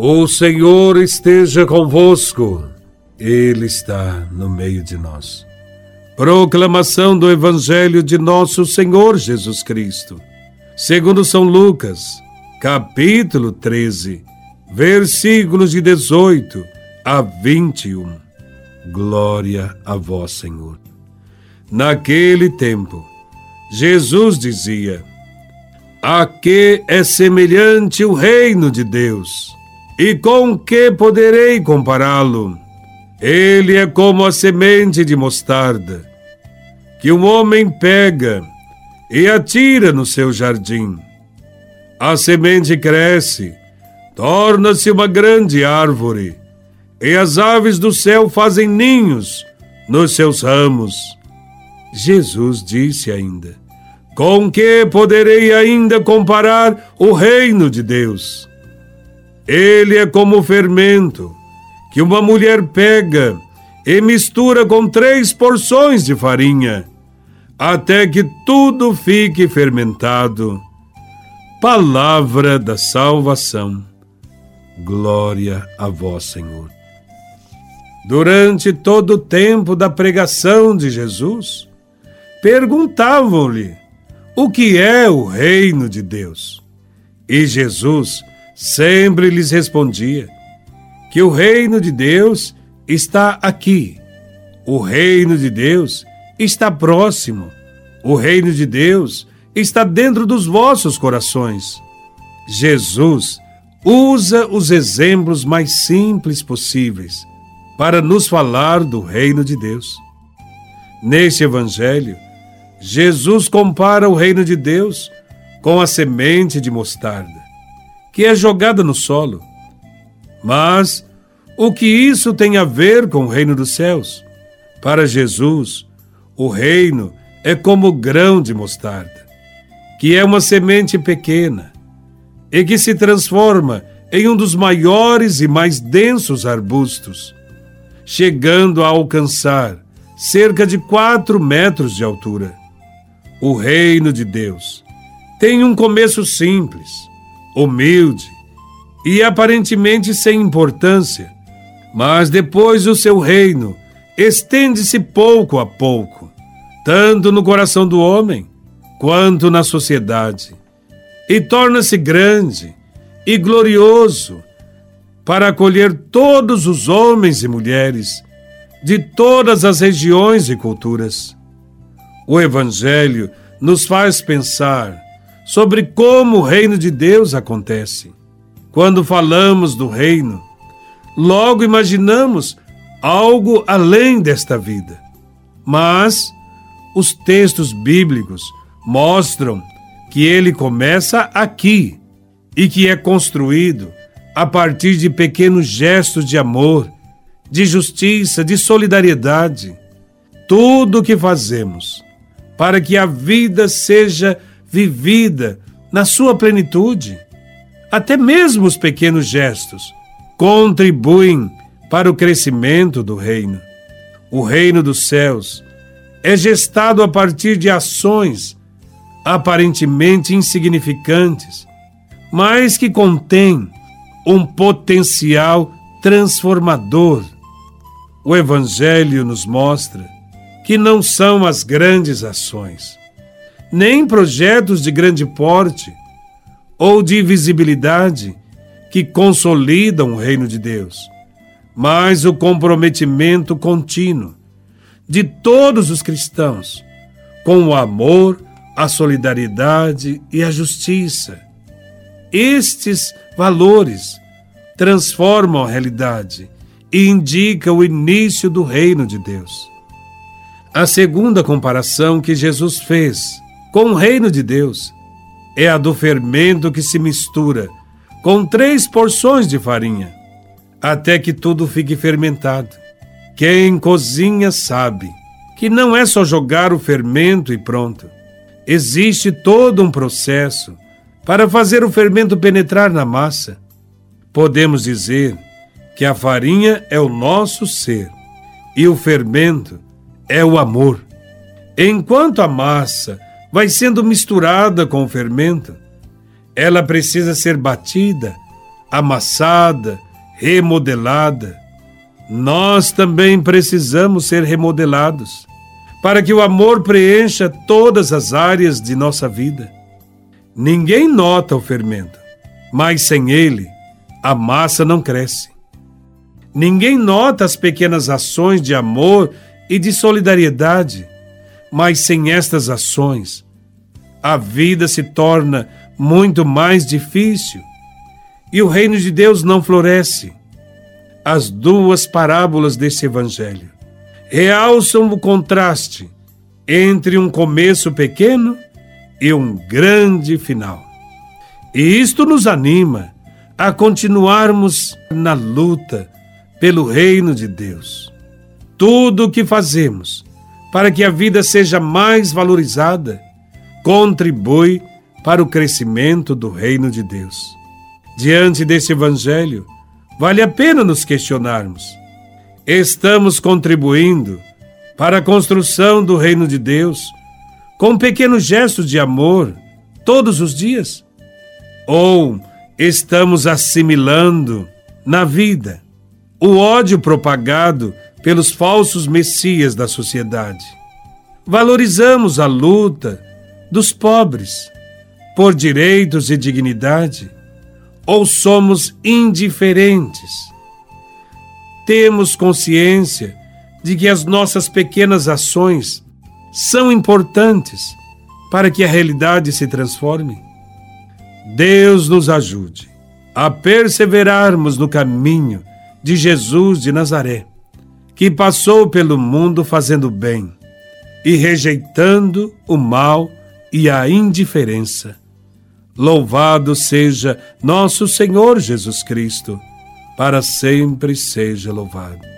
O Senhor esteja convosco, Ele está no meio de nós. Proclamação do Evangelho de Nosso Senhor Jesus Cristo, segundo São Lucas, capítulo 13, versículos de 18 a 21. Glória a Vós, Senhor. Naquele tempo, Jesus dizia: A que é semelhante o reino de Deus? E com que poderei compará-lo? Ele é como a semente de mostarda, que o homem pega e atira no seu jardim. A semente cresce, torna-se uma grande árvore, e as aves do céu fazem ninhos nos seus ramos. Jesus disse ainda: Com que poderei ainda comparar o reino de Deus? Ele é como o fermento que uma mulher pega e mistura com três porções de farinha, até que tudo fique fermentado. Palavra da salvação. Glória a vós, Senhor. Durante todo o tempo da pregação de Jesus, perguntavam-lhe o que é o reino de Deus. E Jesus sempre lhes respondia que o reino de Deus está aqui, o reino de Deus está próximo, o reino de Deus está dentro dos vossos corações. Jesus usa os exemplos mais simples possíveis para nos falar do reino de Deus. Neste Evangelho, Jesus compara o reino de Deus com a semente de mostarda que é jogada no solo. Mas o que isso tem a ver com o reino dos céus? Para Jesus, o reino é como grão de mostarda, que é uma semente pequena e que se transforma em um dos maiores e mais densos arbustos, chegando a alcançar cerca de quatro metros de altura. O reino de Deus tem um começo simples humilde e aparentemente sem importância, mas depois o seu reino estende-se pouco a pouco, tanto no coração do homem quanto na sociedade, e torna-se grande e glorioso para acolher todos os homens e mulheres de todas as regiões e culturas. O Evangelho nos faz pensar sobre como o reino de Deus acontece. Quando falamos do reino, logo imaginamos algo além desta vida. Mas os textos bíblicos mostram que ele começa aqui e que é construído a partir de pequenos gestos de amor, de justiça, de solidariedade. Tudo o que fazemos para que a vida seja vivida na sua plenitude. Até mesmo os pequenos gestos contribuem para o crescimento do reino. O reino dos céus é gestado a partir de ações aparentemente insignificantes, mas que contêm um potencial transformador. O Evangelho nos mostra que não são as grandes ações, nem projetos de grande porte ou de visibilidade que consolidam o reino de Deus, mas o comprometimento contínuo de todos os cristãos com o amor, a solidariedade e a justiça. Estes valores transformam a realidade e indicam o início do reino de Deus. A segunda comparação que Jesus fez com o reino de Deus é a do fermento que se mistura com três porções de farinha, até que tudo fique fermentado. Quem cozinha sabe que não é só jogar o fermento e pronto. Existe todo um processo para fazer o fermento penetrar na massa. Podemos dizer que a farinha é o nosso ser e o fermento é o amor. Enquanto a massa vai sendo misturada com o fermento. Ela precisa ser batida amassada, remodelada. Nós também precisamos ser remodelados para que o amor preencha todas as áreas de nossa vida. Ninguém nota o fermento, mas sem ele, a massa não cresce. Ninguém nota as pequenas ações de amor e de solidariedade, mas sem estas ações, a vida se torna muito mais difícil e o reino de Deus não floresce. As duas parábolas desse evangelho realçam o contraste entre um começo pequeno e um grande final. E isto nos anima a continuarmos na luta pelo reino de Deus. Tudo o que fazemos para que a vida seja mais valorizada contribui para o crescimento do reino de Deus. Diante desse evangelho, vale a pena nos questionarmos estamos contribuindo para a construção do reino de Deus com pequenos gestos de amor todos os dias? Ou estamos assimilando na vida o ódio propagado pelos falsos messias da sociedade? Valorizamos a luta dos pobres por direitos e dignidade? Ou somos indiferentes? temos consciência de que as nossas pequenas ações são importantes para que a realidade se transforme? Deus nos ajude a perseverarmos no caminho de Jesus de Nazaré, que passou pelo mundo fazendo bem e rejeitando o mal e a indiferença. Louvado seja nosso Senhor Jesus Cristo para sempre seja louvado.